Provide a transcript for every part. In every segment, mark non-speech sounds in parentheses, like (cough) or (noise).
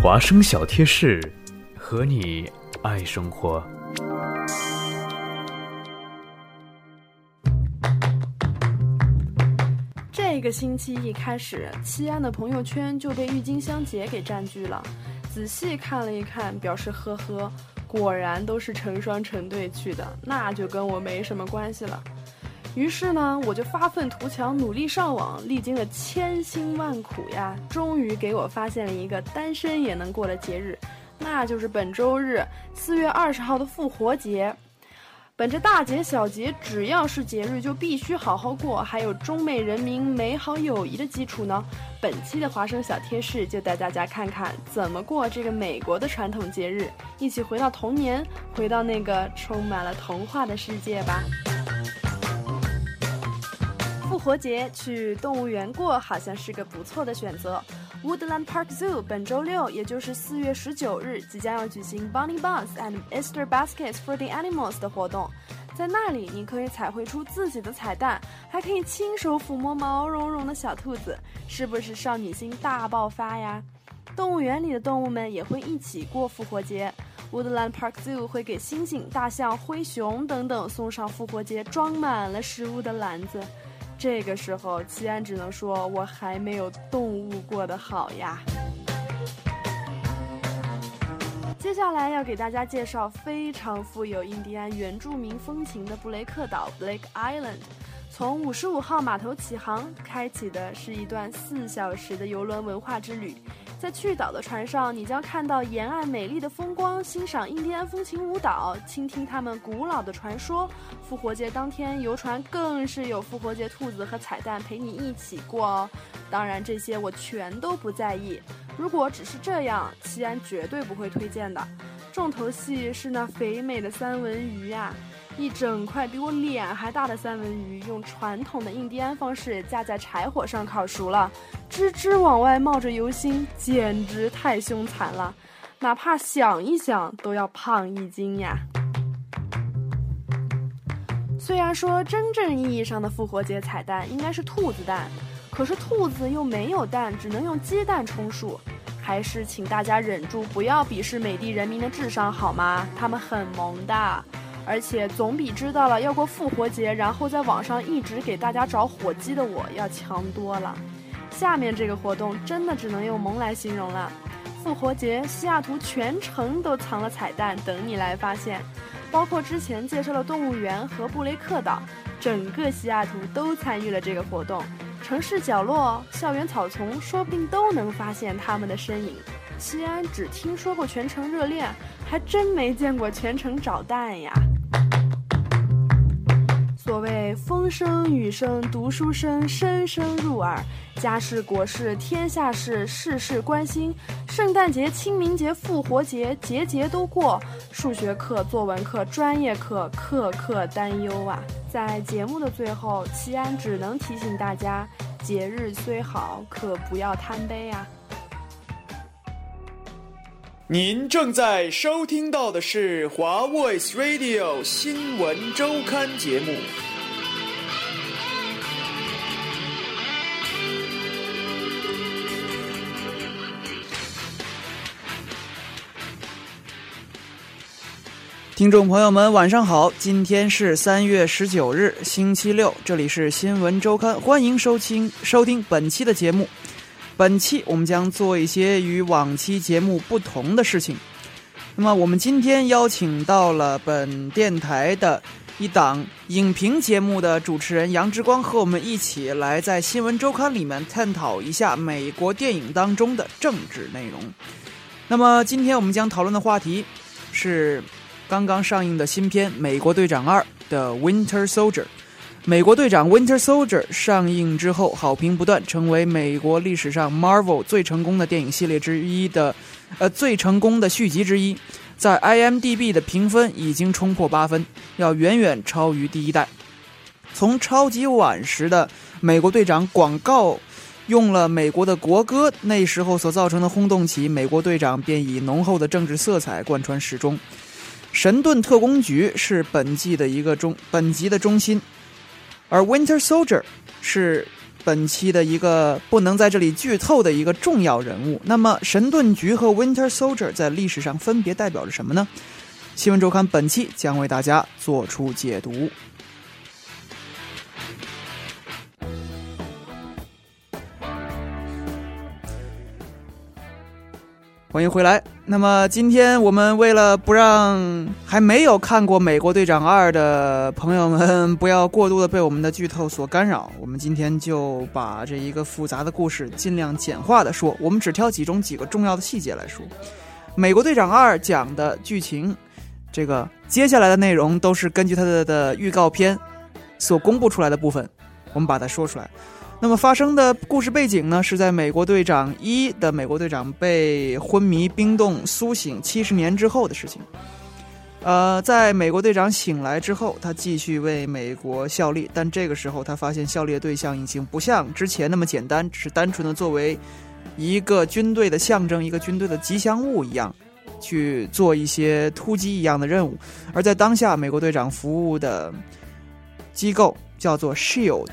华生小贴士，和你爱生活。这个星期一开始，西安的朋友圈就被郁金香节给占据了。仔细看了一看，表示呵呵，果然都是成双成对去的，那就跟我没什么关系了。于是呢，我就发愤图强，努力上网，历经了千辛万苦呀，终于给我发现了一个单身也能过的节日，那就是本周日四月二十号的复活节。本着大节小节，只要是节日就必须好好过，还有中美人民美好友谊的基础呢。本期的华生小贴士就带大家看看怎么过这个美国的传统节日，一起回到童年，回到那个充满了童话的世界吧。复活节去动物园过好像是个不错的选择。Woodland Park Zoo 本周六，也就是四月十九日，即将要举行 Bunny Buns and Easter Baskets for the Animals 的活动。在那里，你可以彩绘出自己的彩蛋，还可以亲手抚摸毛茸茸的小兔子，是不是少女心大爆发呀？动物园里的动物们也会一起过复活节。Woodland Park Zoo 会给猩猩、大象、灰熊等等送上复活节装满了食物的篮子。这个时候，齐安只能说，我还没有动物过得好呀。接下来要给大家介绍非常富有印第安原住民风情的布雷克岛 （Blake Island）。从五十五号码头起航，开启的是一段四小时的游轮文化之旅。在去岛的船上，你将看到沿岸美丽的风光，欣赏印第安风情舞蹈，倾听他们古老的传说。复活节当天，游船更是有复活节兔子和彩蛋陪你一起过哦。当然，这些我全都不在意。如果只是这样，西安绝对不会推荐的。重头戏是那肥美的三文鱼呀！一整块比我脸还大的三文鱼，用传统的印第安方式架在柴火上烤熟了，吱吱往外冒着油星，简直太凶残了，哪怕想一想都要胖一斤呀！虽然说真正意义上的复活节彩蛋应该是兔子蛋，可是兔子又没有蛋，只能用鸡蛋充数，还是请大家忍住，不要鄙视美帝人民的智商好吗？他们很萌的。而且总比知道了要过复活节，然后在网上一直给大家找火鸡的我要强多了。下面这个活动真的只能用萌来形容了。复活节，西雅图全城都藏了彩蛋等你来发现，包括之前介绍的动物园和布雷克岛，整个西雅图都参与了这个活动。城市角落、校园草丛，说不定都能发现他们的身影。西安只听说过全城热恋，还真没见过全城找蛋呀。风声雨声读书声，声声入耳；家事国事天下事，事事关心。圣诞节、清明节、复活节，节节都过。数学课、作文课、专业课，课课担忧啊！在节目的最后，齐安只能提醒大家：节日虽好，可不要贪杯啊！您正在收听到的是华 Voice Radio 新闻周刊节目。听众朋友们，晚上好！今天是三月十九日，星期六，这里是新闻周刊，欢迎收听收听本期的节目。本期我们将做一些与往期节目不同的事情。那么，我们今天邀请到了本电台的一档影评节目的主持人杨之光，和我们一起来在新闻周刊里面探讨一下美国电影当中的政治内容。那么，今天我们将讨论的话题是。刚刚上映的新片《美国队长二》的《Winter Soldier》，《美国队长 Winter Soldier》上映之后好评不断，成为美国历史上 Marvel 最成功的电影系列之一的，呃，最成功的续集之一，在 IMDB 的评分已经冲破八分，要远远超于第一代。从超级碗时的美国队长广告用了美国的国歌，那时候所造成的轰动起，美国队长便以浓厚的政治色彩贯穿始终。神盾特工局是本季的一个中本集的中心，而 Winter Soldier 是本期的一个不能在这里剧透的一个重要人物。那么，神盾局和 Winter Soldier 在历史上分别代表着什么呢？新闻周刊本期将为大家做出解读。欢迎回来。那么今天我们为了不让还没有看过《美国队长二》的朋友们不要过度的被我们的剧透所干扰，我们今天就把这一个复杂的故事尽量简化的说，我们只挑其中几个重要的细节来说。《美国队长二》讲的剧情，这个接下来的内容都是根据它的的预告片所公布出来的部分，我们把它说出来。那么发生的故事背景呢，是在美国队长一的美国队长被昏迷冰冻苏醒七十年之后的事情。呃，在美国队长醒来之后，他继续为美国效力，但这个时候他发现效力的对象已经不像之前那么简单，只是单纯的作为一个军队的象征、一个军队的吉祥物一样去做一些突击一样的任务。而在当下，美国队长服务的机构叫做 Shield。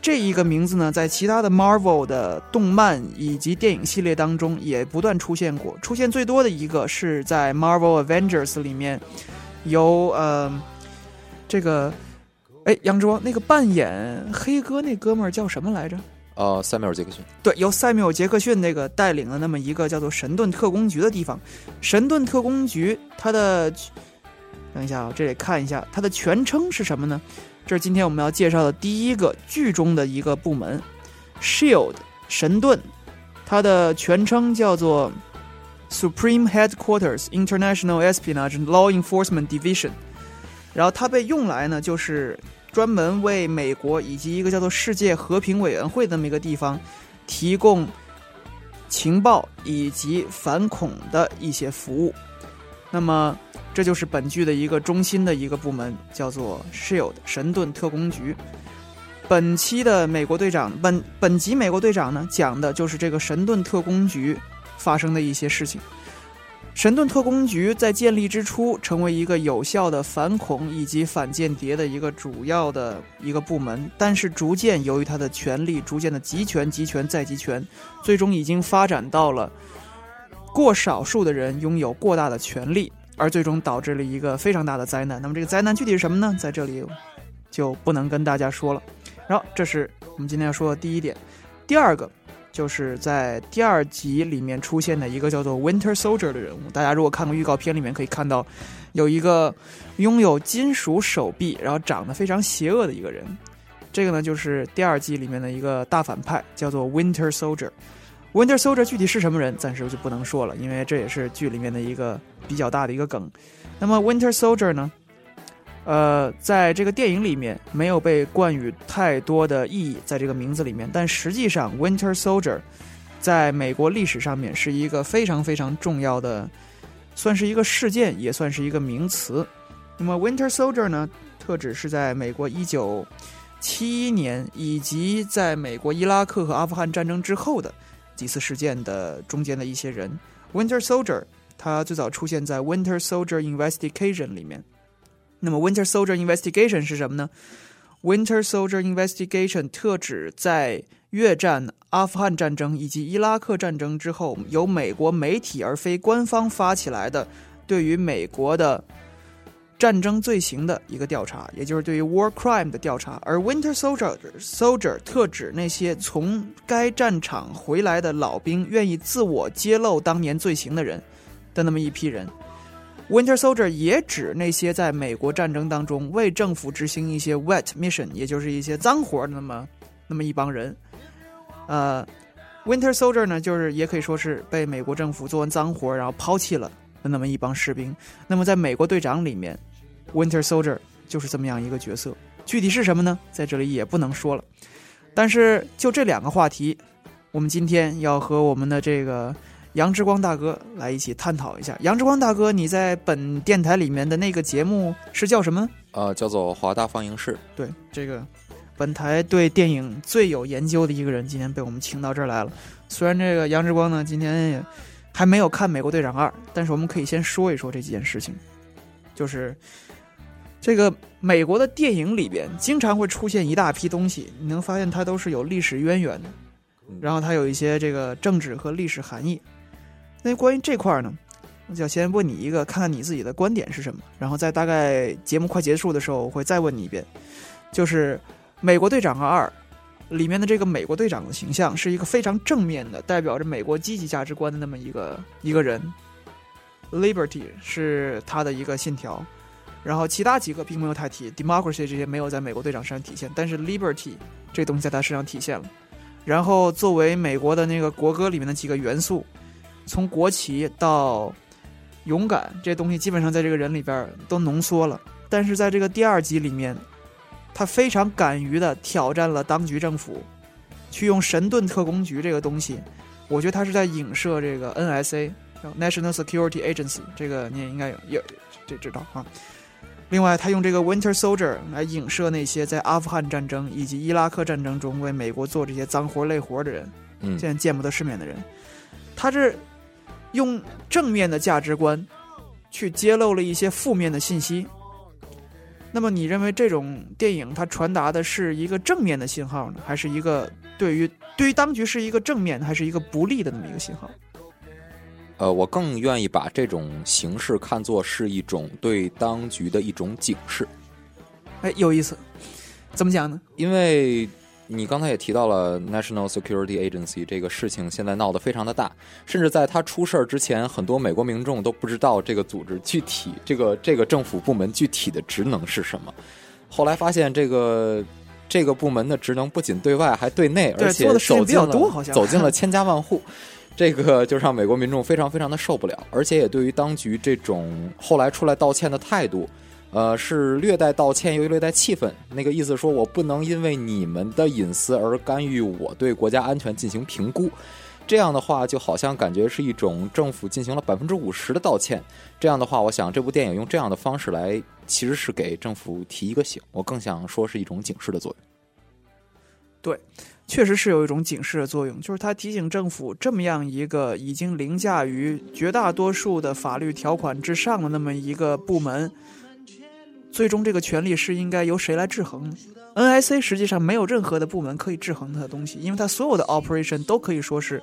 这一个名字呢，在其他的 Marvel 的动漫以及电影系列当中也不断出现过。出现最多的一个是在 Marvel Avengers 里面，由呃这个哎杨之光那个扮演黑哥那哥们儿叫什么来着？呃，塞缪尔·杰克逊。对，由塞缪尔·杰克逊那个带领的那么一个叫做神盾特工局的地方。神盾特工局它的等一下啊，这里看一下它的全称是什么呢？这是今天我们要介绍的第一个剧中的一个部门，Shield 神盾，它的全称叫做 Supreme Headquarters International Espionage Law Enforcement Division。然后它被用来呢，就是专门为美国以及一个叫做世界和平委员会的那么一个地方提供情报以及反恐的一些服务。那么。这就是本剧的一个中心的一个部门，叫做 Shield 神盾特工局。本期的美国队长，本本集美国队长呢，讲的就是这个神盾特工局发生的一些事情。神盾特工局在建立之初，成为一个有效的反恐以及反间谍的一个主要的一个部门，但是逐渐由于他的权力逐渐的集权、集权再集权，最终已经发展到了过少数的人拥有过大的权力。而最终导致了一个非常大的灾难。那么这个灾难具体是什么呢？在这里就不能跟大家说了。然后这是我们今天要说的第一点。第二个就是在第二集里面出现的一个叫做 Winter Soldier 的人物。大家如果看过预告片里面可以看到，有一个拥有金属手臂，然后长得非常邪恶的一个人。这个呢就是第二季里面的一个大反派，叫做 Winter Soldier。Winter Soldier 具体是什么人，暂时就不能说了，因为这也是剧里面的一个比较大的一个梗。那么 Winter Soldier 呢？呃，在这个电影里面没有被冠予太多的意义，在这个名字里面，但实际上 Winter Soldier 在美国历史上面是一个非常非常重要的，算是一个事件，也算是一个名词。那么 Winter Soldier 呢，特指是在美国一九七一年以及在美国伊拉克和阿富汗战争之后的。几次事件的中间的一些人，Winter Soldier，他最早出现在 Winter Soldier Investigation 里面。那么 Winter Soldier Investigation 是什么呢？Winter Soldier Investigation 特指在越战、阿富汗战争以及伊拉克战争之后，由美国媒体而非官方发起来的，对于美国的。战争罪行的一个调查，也就是对于 war crime 的调查。而 Winter Soldier Soldier 特指那些从该战场回来的老兵愿意自我揭露当年罪行的人的那么一批人。Winter Soldier 也指那些在美国战争当中为政府执行一些 wet mission，也就是一些脏活的那么那么一帮人。呃，Winter Soldier 呢，就是也可以说是被美国政府做完脏活然后抛弃了的那么一帮士兵。那么在美国队长里面。Winter Soldier 就是这么样一个角色，具体是什么呢？在这里也不能说了。但是就这两个话题，我们今天要和我们的这个杨之光大哥来一起探讨一下。杨之光大哥，你在本电台里面的那个节目是叫什么？呃，叫做华大放映室。对，这个本台对电影最有研究的一个人，今天被我们请到这儿来了。虽然这个杨之光呢，今天也还没有看《美国队长二》，但是我们可以先说一说这几件事情，就是。这个美国的电影里边经常会出现一大批东西，你能发现它都是有历史渊源的，然后它有一些这个政治和历史含义。那关于这块儿呢，我就要先问你一个，看看你自己的观点是什么，然后在大概节目快结束的时候，我会再问你一遍，就是《美国队长二》里面的这个美国队长的形象是一个非常正面的，代表着美国积极价值观的那么一个一个人，Liberty 是他的一个信条。然后其他几个并没有太提，democracy 这些没有在美国队长身上体现，但是 liberty 这东西在他身上体现了。然后作为美国的那个国歌里面的几个元素，从国旗到勇敢这东西，基本上在这个人里边都浓缩了。但是在这个第二集里面，他非常敢于的挑战了当局政府，去用神盾特工局这个东西，我觉得他是在影射这个 NSA National Security Agency，这个你也应该有有这知道啊。另外，他用这个 Winter Soldier 来影射那些在阿富汗战争以及伊拉克战争中为美国做这些脏活累活的人，嗯现在见不得世面的人。他是用正面的价值观去揭露了一些负面的信息。那么，你认为这种电影它传达的是一个正面的信号呢，还是一个对于对于当局是一个正面，还是一个不利的那么一个信号？呃，我更愿意把这种形式看作是一种对当局的一种警示，哎，有意思，怎么讲呢？因为你刚才也提到了 National Security Agency 这个事情，现在闹得非常的大，甚至在他出事儿之前，很多美国民众都不知道这个组织具体这个这个政府部门具体的职能是什么。后来发现这个这个部门的职能不仅对外，还对内，而且走进了走进了千家万户。这个就让美国民众非常非常的受不了，而且也对于当局这种后来出来道歉的态度，呃，是略带道歉又略带气愤。那个意思说我不能因为你们的隐私而干预我对国家安全进行评估。这样的话，就好像感觉是一种政府进行了百分之五十的道歉。这样的话，我想这部电影用这样的方式来，其实是给政府提一个醒。我更想说是一种警示的作用。对确实是有一种警示的作用，就是它提醒政府，这么样一个已经凌驾于绝大多数的法律条款之上的那么一个部门，最终这个权利是应该由谁来制衡？NIC 实际上没有任何的部门可以制衡它的东西，因为它所有的 operation 都可以说是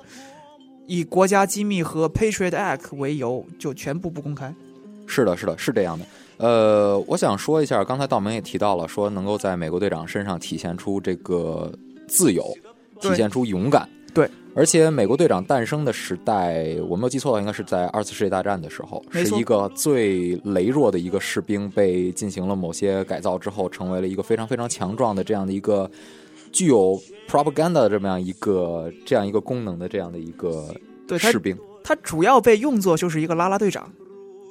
以国家机密和 Patriot Act 为由，就全部不公开。是的，是的，是这样的。呃，我想说一下，刚才道明也提到了，说能够在美国队长身上体现出这个自由，体现出勇敢。对，而且美国队长诞生的时代，我没有记错的话，应该是在二次世界大战的时候，是一个最羸弱的一个士兵，被进行了某些改造之后，成为了一个非常非常强壮的这样的一个具有 propaganda 的这么样一个这样一个功能的这样的一个士兵。他主要被用作就是一个拉拉队长。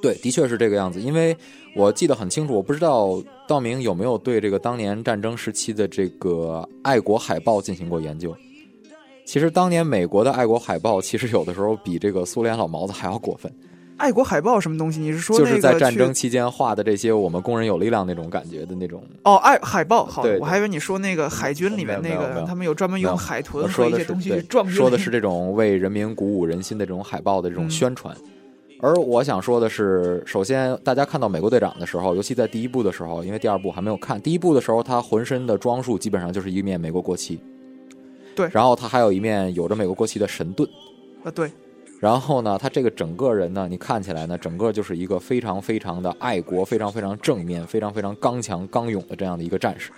对，的确是这个样子。因为我记得很清楚，我不知道道明有没有对这个当年战争时期的这个爱国海报进行过研究。其实当年美国的爱国海报，其实有的时候比这个苏联老毛子还要过分，爱国海报什么东西？你是说就是在战争期间画的这些我们工人有力量那种感觉的那种。哦，爱海报好，我还以为你说那个海军里面那个他们有专门用海豚和一些东西撞说的是这种为人民鼓舞人心的这种海报的这种嗯宣传。而我想说的是，首先大家看到美国队长的时候，尤其在第一部的时候，因为第二部还没有看，第一部的时候他浑身的装束基本上就是一面美国国旗，对然后他还有一面有着美国国旗的神盾，啊，对，然后呢，他这个整个人呢，你看起来呢，整个就是一个非常非常的爱国、非常非常正面、非常非常刚强刚勇的这样的一个战士。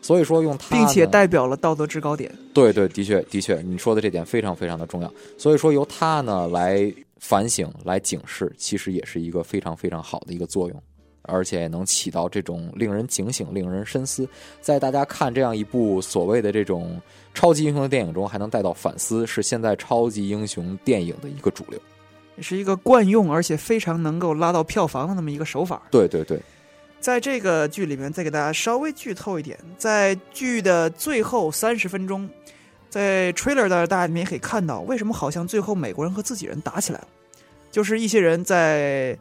所以说用他，并且代表了道德制高点。对对，的确的确，你说的这点非常非常的重要。所以说由他呢来反省、来警示，其实也是一个非常非常好的一个作用，而且能起到这种令人警醒、令人深思，在大家看这样一部所谓的这种超级英雄的电影中，还能带到反思，是现在超级英雄电影的一个主流。是一个惯用而且非常能够拉到票房的那么一个手法。对对对，在这个剧里面，再给大家稍微剧透一点，在剧的最后三十分钟，在 trailer 的大家里面也可以看到，为什么好像最后美国人和自己人打起来了，就是一些人在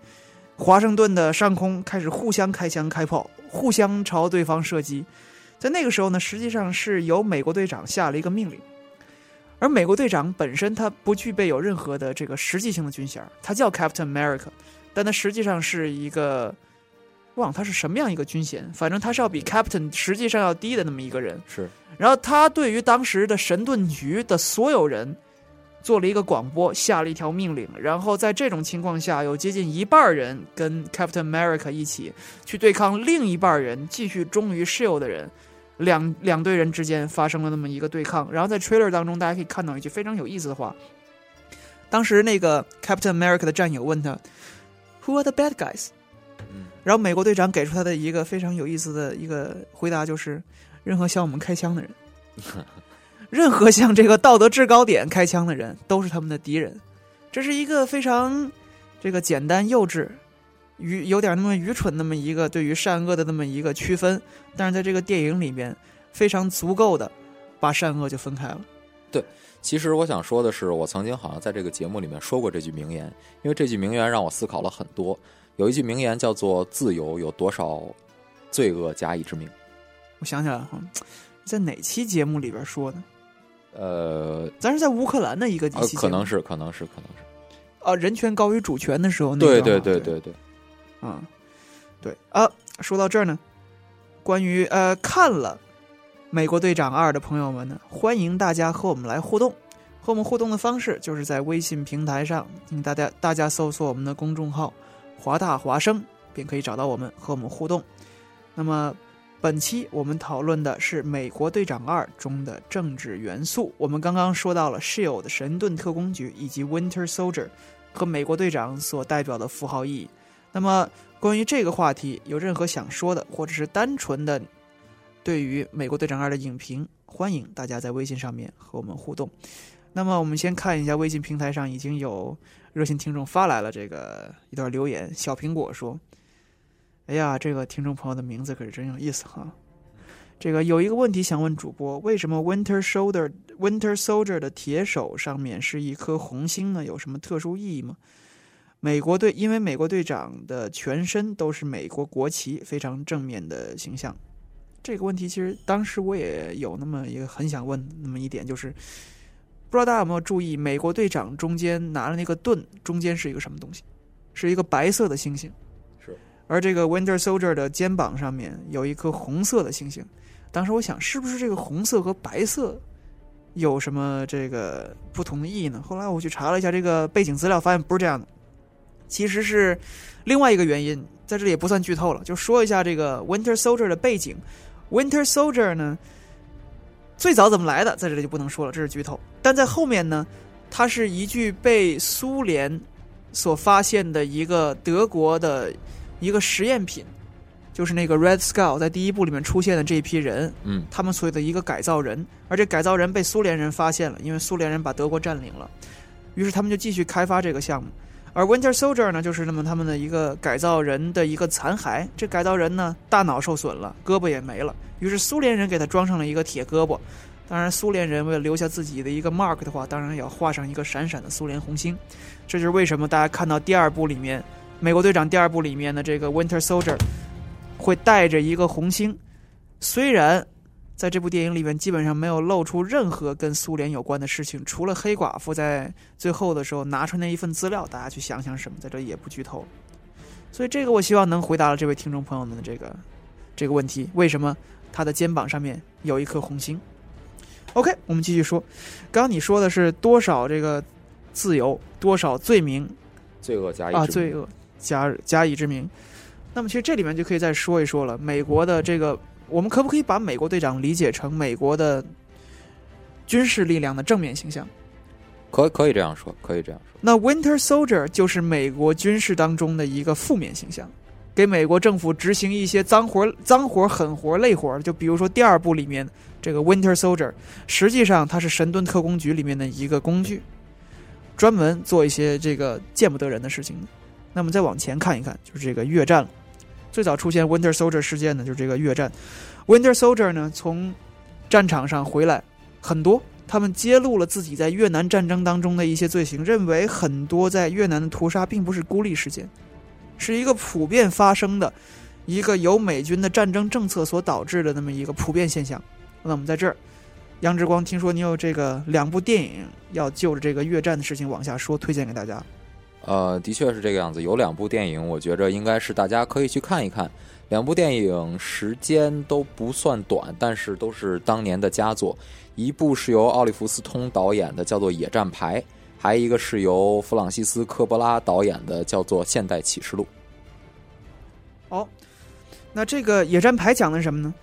华盛顿的上空开始互相开枪开炮，互相朝对方射击。在那个时候呢，实际上是由美国队长下了一个命令，而美国队长本身他不具备有任何的这个实际性的军衔，他叫 Captain America，但他实际上是一个忘了他是什么样一个军衔，反正他是要比 Captain 实际上要低的那么一个人。是然后他对于当时的神盾局的所有人做了一个广播，下了一条命令。然后在这种情况下，有接近一半人跟 Captain America 一起去对抗另一半人继续忠于 Shield 的人。两两队人之间发生了那么一个对抗，然后在 trailer 当中，大家可以看到一句非常有意思的话。当时那个 Captain America 的战友问他，Who are the bad guys？嗯然后美国队长给出他的一个非常有意思的一个回答，就是任何向我们开枪的人，(laughs) 任何向这个道德制高点开枪的人，都是他们的敌人。这是一个非常这个简单幼稚、愚有点那么愚蠢那么一个对于善恶的那么一个区分，但是在这个电影里面非常足够的把善恶就分开了。对其实我想说的是，我曾经好像在这个节目里面说过这句名言，因为这句名言让我思考了很多。有一句名言叫做“自由有多少罪恶加以致命我想起来了，哈，在哪期节目里边说的？”。呃，咱是在乌克兰的一个一呃期节目可能是，可能是，可能是。啊，人权高于主权的时候，那对个对对对对对，嗯，对啊，说到这儿呢，关于呃看了《美国队长二》的朋友们呢，欢迎大家和我们来互动。和我们互动的方式就是在微信平台上，请大家大家搜索我们的公众号“华大华生”，便可以找到我们和我们互动。那么本期我们讨论的是《美国队长二》中的政治元素。我们刚刚说到了 SHIELD 神盾特工局以及 Winter Soldier 和美国队长所代表的符号意义。那么关于这个话题，有任何想说的，或者是单纯的对于《美国队长二》的影评，欢迎大家在微信上面和我们互动。那么我们先看一下微信平台上已经有热心听众发来了这个一段留言。小苹果说：“哎呀，这个听众朋友的名字可是真有意思哈。这个有一个问题想问主播，为什么 Winter Soldier Winter Soldier 的铁手上面是一颗红星呢？有什么特殊意义吗？美国队因为美国队长的全身都是美国国旗，非常正面的形象。这个问题其实当时我也有那么一个很想问那么一点，就是不知道大家有没有注意，美国队长中间拿了那个盾中间是一个什么东西？是一个白色的星星。而这个 Winter Soldier 的肩膀上面有一颗红色的星星。当时我想，是不是这个红色和白色有什么这个不同的意义呢？后来我去查了一下这个背景资料，发现不是这样的，其实是另外一个原因，在这里也不算剧透了，就说一下这个 Winter Soldier 的背景。Winter Soldier 呢，最早怎么来的，在这里就不能说了，这是剧透。但在后面呢，它是一具被苏联所发现的一个德国的一个实验品，就是那个 Red Skull 在第一部里面出现的这一批人，嗯，他们所谓的一个改造人，而这改造人被苏联人发现了，因为苏联人把德国占领了，于是他们就继续开发这个项目。而 Winter Soldier 呢，就是那么他们的一个改造人的一个残骸。这改造人呢，大脑受损了，胳膊也没了，于是苏联人给他装上了一个铁胳膊。当然，苏联人为了留下自己的一个 mark 的话，当然也要画上一个闪闪的苏联红星。这就是为什么大家看到第二部里面，美国队长第二部里面的这个 Winter Soldier 会带着一个红星，虽然在这部电影里面基本上没有露出任何跟苏联有关的事情，除了黑寡妇在最后的时候拿出那一份资料，大家去想想什么，在这里也不剧透。所以这个我希望能回答了这位听众朋友们的这个 (laughs) 这个问题：为什么他的肩膀上面有一颗红星？OK，我们继续说。刚刚你说的是多少这个自由，多少罪名罪恶加一啊，罪恶加加以之名。那么其实这里面就可以再说一说了，美国的这个，我们可不可以把美国队长理解成美国的军事力量的正面形象？可可以这样说，可以这样说。那 Winter Soldier 就是美国军事当中的一个负面形象，给美国政府执行一些脏活、脏活、狠活、累活。就比如说第二部里面这个 Winter Soldier，实际上他是神盾特工局里面的一个工具，专门做一些这个见不得人的事情的。那么再往前看一看，就是这个越战了。最早出现 Winter Soldier 事件呢，就是这个越战。Winter Soldier 呢，从战场上回来很多，他们揭露了自己在越南战争当中的一些罪行，认为很多在越南的屠杀并不是孤立事件，是一个普遍发生的一个由美军的战争政策所导致的那么一个普遍现象。那我们在这儿，杨志光，听说你有这个两部电影要就着这个越战的事情往下说，推荐给大家。呃，的确是这个样子。有两部电影，我觉着应该是大家可以去看一看。两部电影时间都不算短，但是都是当年的佳作。一部是由奥利弗斯通导演的，叫做《野战排》；还一个是由弗朗西斯科波拉导演的，叫做《现代启示录》。哦，那这个《野战排》讲的什么呢？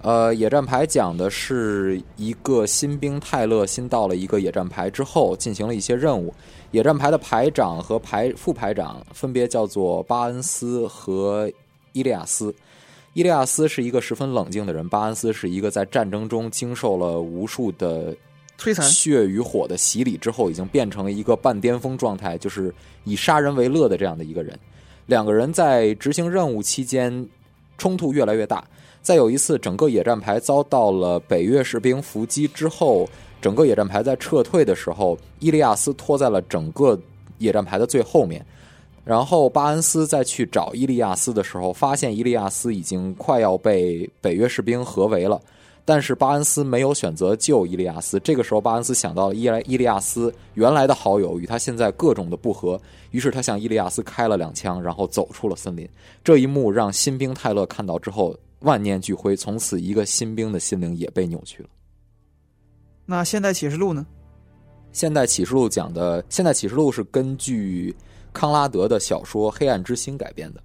呃，野战排讲的是一个新兵泰勒新到了一个野战排之后，进行了一些任务。野战排的排长和排副排长分别叫做巴恩斯和伊利亚斯。伊利亚斯是一个十分冷静的人，巴恩斯是一个在战争中经受了无数的摧残血与火的洗礼之后，已经变成了一个半巅峰状态，就是以杀人为乐的这样的一个人。两个人在执行任务期间冲突越来越大。再有一次，整个野战排遭到了北越士兵伏击之后，整个野战排在撤退的时候，伊利亚斯拖在了整个野战排的最后面。然后巴恩斯再去找伊利亚斯的时候，发现伊利亚斯已经快要被北约士兵合围了。但是巴恩斯没有选择救伊利亚斯。这个时候，巴恩斯想到了伊莱伊利亚斯原来的好友与他现在各种的不和，于是他向伊利亚斯开了两枪，然后走出了森林。这一幕让新兵泰勒看到之后。万念俱灰，从此一个新兵的心灵也被扭曲了。那《现代启示录》呢？《现代启示录》讲的《现代启示录》是根据康拉德的小说《黑暗之心》改编的。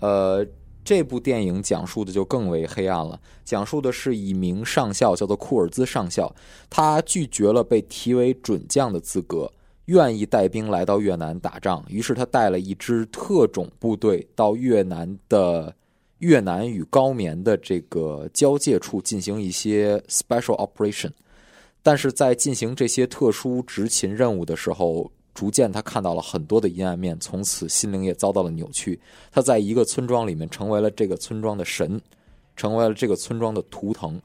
呃，这部电影讲述的就更为黑暗了，讲述的是一名上校叫做库尔兹上校，他拒绝了被提为准将的资格，愿意带兵来到越南打仗。于是他带了一支特种部队到越南的。越南与高棉的这个交界处进行一些 special operation，但是在进行这些特殊执勤任务的时候，逐渐他看到了很多的阴暗面，从此心灵也遭到了扭曲。他在一个村庄里面成为了这个村庄的神，成为了这个村庄的图腾。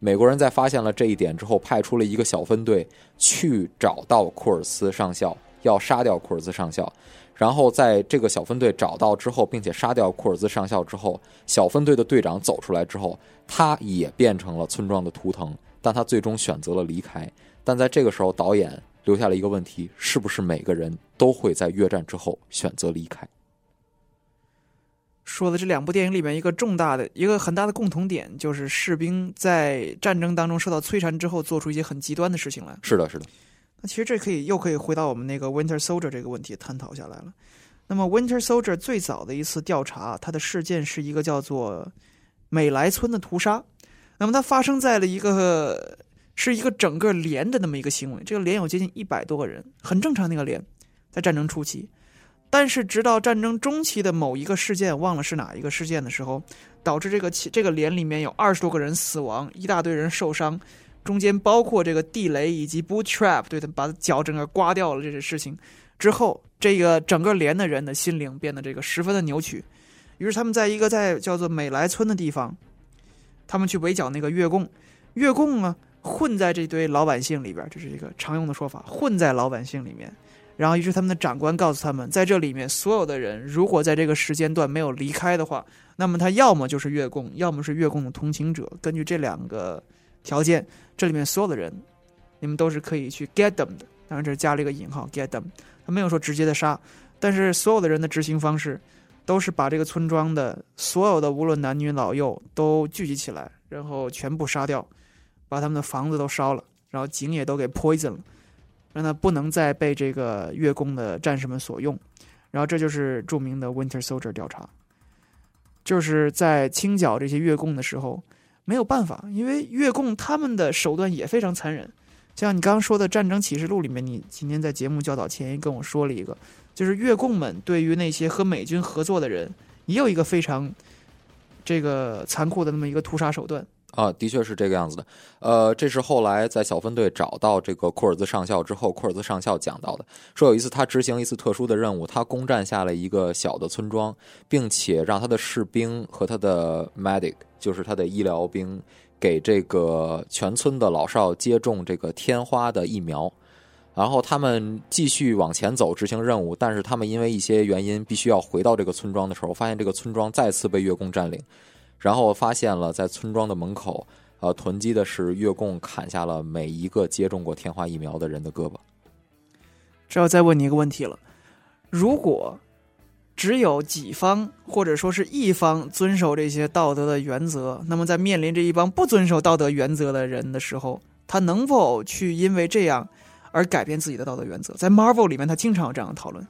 美国人在发现了这一点之后，派出了一个小分队去找到库尔斯上校，要杀掉库尔斯上校。然后在这个小分队找到之后，并且杀掉库尔兹上校之后，小分队的队长走出来之后，他也变成了村庄的图腾，但他最终选择了离开。但在这个时候，导演留下了一个问题：是不是每个人都会在越战之后选择离开？说的这两部电影里面一个重大的、一个很大的共同点，就是士兵在战争当中受到摧残之后，做出一些很极端的事情来。是的，是的。那其实这可以又可以回到我们那个 Winter Soldier 这个问题探讨下来了。那么 Winter Soldier 最早的一次调查，它的事件是一个叫做美莱村的屠杀。那么它发生在了一个是一个整个连的那么一个行为，这个连有接近一百多个人，很正常那个连，在战争初期。但是直到战争中期的某一个事件，忘了是哪一个事件的时候，导致这个这个连里面有二十多个人死亡，一大堆人受伤。中间包括这个地雷以及 boot trap，对他把脚整个刮掉了这些事情之后，这个整个连的人的心灵变得这个十分的扭曲。于是他们在一个在叫做美莱村的地方，他们去围剿那个越共。越共呢混在这堆老百姓里边，这是一个常用的说法，混在老百姓里面。然后于是他们的长官告诉他们，在这里面所有的人如果在这个时间段没有离开的话，那么他要么就是越共，要么是越共的同情者。根据这两个。条件，这里面所有的人，你们都是可以去 get them 的。当然，这是加了一个引号，get them。他没有说直接的杀，但是所有的人的执行方式，都是把这个村庄的所有的无论男女老幼都聚集起来，然后全部杀掉，把他们的房子都烧了，然后井也都给 poison 了，让他不能再被这个月供的战士们所用。然后这就是著名的 Winter Soldier 调查，就是在清剿这些月供的时候。没有办法，因为越共他们的手段也非常残忍。就像你刚刚说的《战争启示录》里面，你今天在节目教导前跟我说了一个，就是越共们对于那些和美军合作的人，也有一个非常这个残酷的那么一个屠杀手段。啊，的确是这个样子的。呃，这是后来在小分队找到这个库尔兹上校之后，库尔兹上校讲到的，说有一次他执行一次特殊的任务，他攻占下了一个小的村庄，并且让他的士兵和他的 medic，就是他的医疗兵，给这个全村的老少接种这个天花的疫苗。然后他们继续往前走执行任务，但是他们因为一些原因必须要回到这个村庄的时候，发现这个村庄再次被越共占领。然后我发现了，在村庄的门口，呃，囤积的是越共砍下了每一个接种过天花疫苗的人的胳膊。这要再问你一个问题了：如果只有己方或者说是一方遵守这些道德的原则，那么在面临这一帮不遵守道德原则的人的时候，他能否去因为这样而改变自己的道德原则？在 Marvel 里面，他经常有这样的讨论。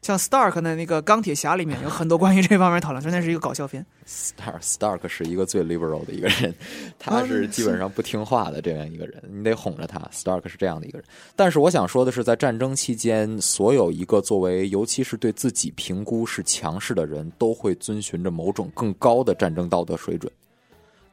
像 Stark 的那个钢铁侠里面有很多关于这方面讨论，说那是一个搞笑片。Stark Stark 是一个最 liberal 的一个人，他是基本上不听话的这样一个人，你得哄着他。Stark 是这样的一个人，但是我想说的是，在战争期间，所有一个作为尤其是对自己评估是强势的人，都会遵循着某种更高的战争道德水准。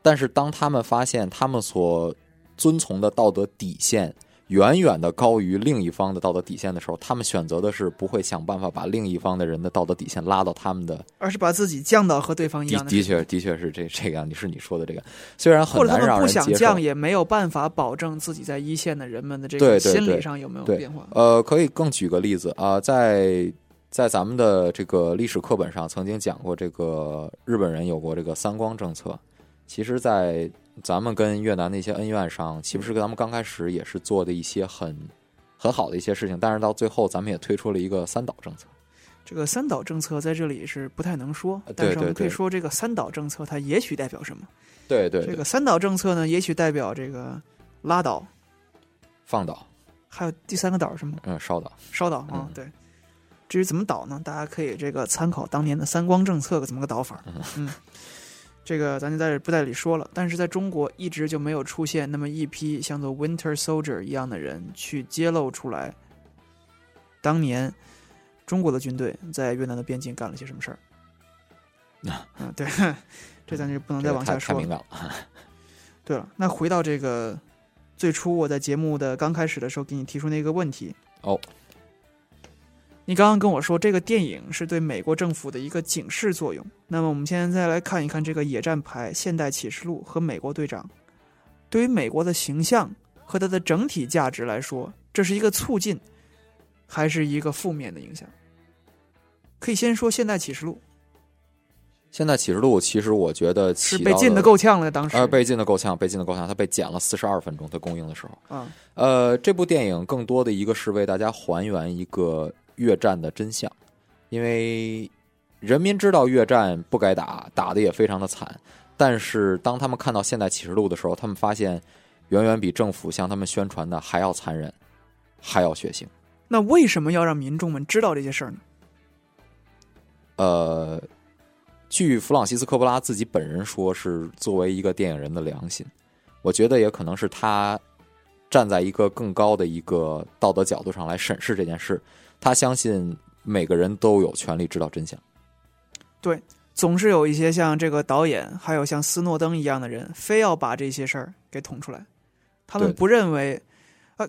但是当他们发现他们所遵从的道德底线远远的高于另一方的道德底线的时候，他们选择的是不会想办法把另一方的人的道德底线拉到他们的而是把自己降到和对方一样的的确的确是这这个样，你是你说的这个，虽然很或者他难让们不想降，。也没有办法保证自己在一线的人们的这个对对对心理上有没有对变化。呃，可以更举个例子啊、在在咱们的这个历史课本上曾经讲过，这个日本人有过这个三光政策。其实，在咱们跟越南的一些恩怨上，岂不是跟咱们刚开始也是做的一些很很好的一些事情，但是到最后咱们也推出了一个三岛政策。这个三岛政策在这里是不太能说呃，但是我们可以说这个三岛政策它也许代表什么？对对对，这个三岛政策呢，也许代表这个拉倒，放倒，还有第三个岛是什么？嗯，烧岛，烧岛啊嗯，对。至于怎么倒呢？大家可以这个参考当年的三光政策怎么个倒法。嗯，这个咱就在这不在这里说了。但是在中国一直就没有出现那么一批像做 Winter Soldier 一样的人去揭露出来，当年中国的军队在越南的边境干了些什么事儿。啊，对，这咱就不能再往下说了。对了，那回到这个最初我在节目的刚开始的时候给你提出那个问题哦，你刚刚跟我说这个电影是对美国政府的一个警示作用。那么我们现在再来看一看这个野战牌、现代启示录和美国队长，对于美国的形象和它的整体价值来说，这是一个促进，还是一个负面的影响？可以先说现代启示录现代启示录其实我觉得是被禁的够呛了，当时呃，被禁的够呛，被禁的够呛，它被剪了四十二分钟，它公映的时候。嗯，呃，这部电影更多的一个是为大家还原一个越战的真相，因为人民知道越战不该打，打的也非常的惨，但是当他们看到现代启示录的时候，他们发现远远比政府向他们宣传的还要残忍，还要血腥。那为什么要让民众们知道这些事儿呢？呃，据弗朗西斯科波拉自己本人说，是作为一个电影人的良心，我觉得也可能是他站在一个更高的一个道德角度上来审视这件事。他相信每个人都有权利知道真相。对总是有一些像这个导演，还有像斯诺登一样的人，非要把这些事儿给捅出来。他们不认为，啊，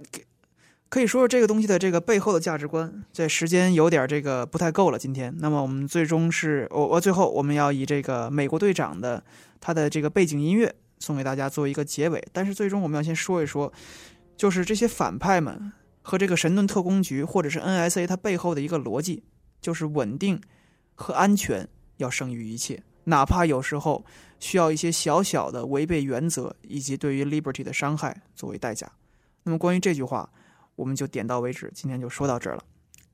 可以说说这个东西的这个背后的价值观。这时间有点这个不太够了，今天。那么我们最终是，我我最后我们要以这个美国队长的他的这个背景音乐送给大家做一个结尾。但是最终我们要先说一说，就是这些反派们和这个神盾特工局或者是 NSA 它背后的一个逻辑，就是稳定和安全。要胜于一切，哪怕有时候需要一些小小的违背原则以及对于 liberty 的伤害作为代价。那么关于这句话，我们就点到为止，今天就说到这儿了。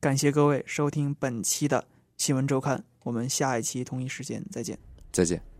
感谢各位收听本期的新闻周刊，我们下一期同一时间再见。再见。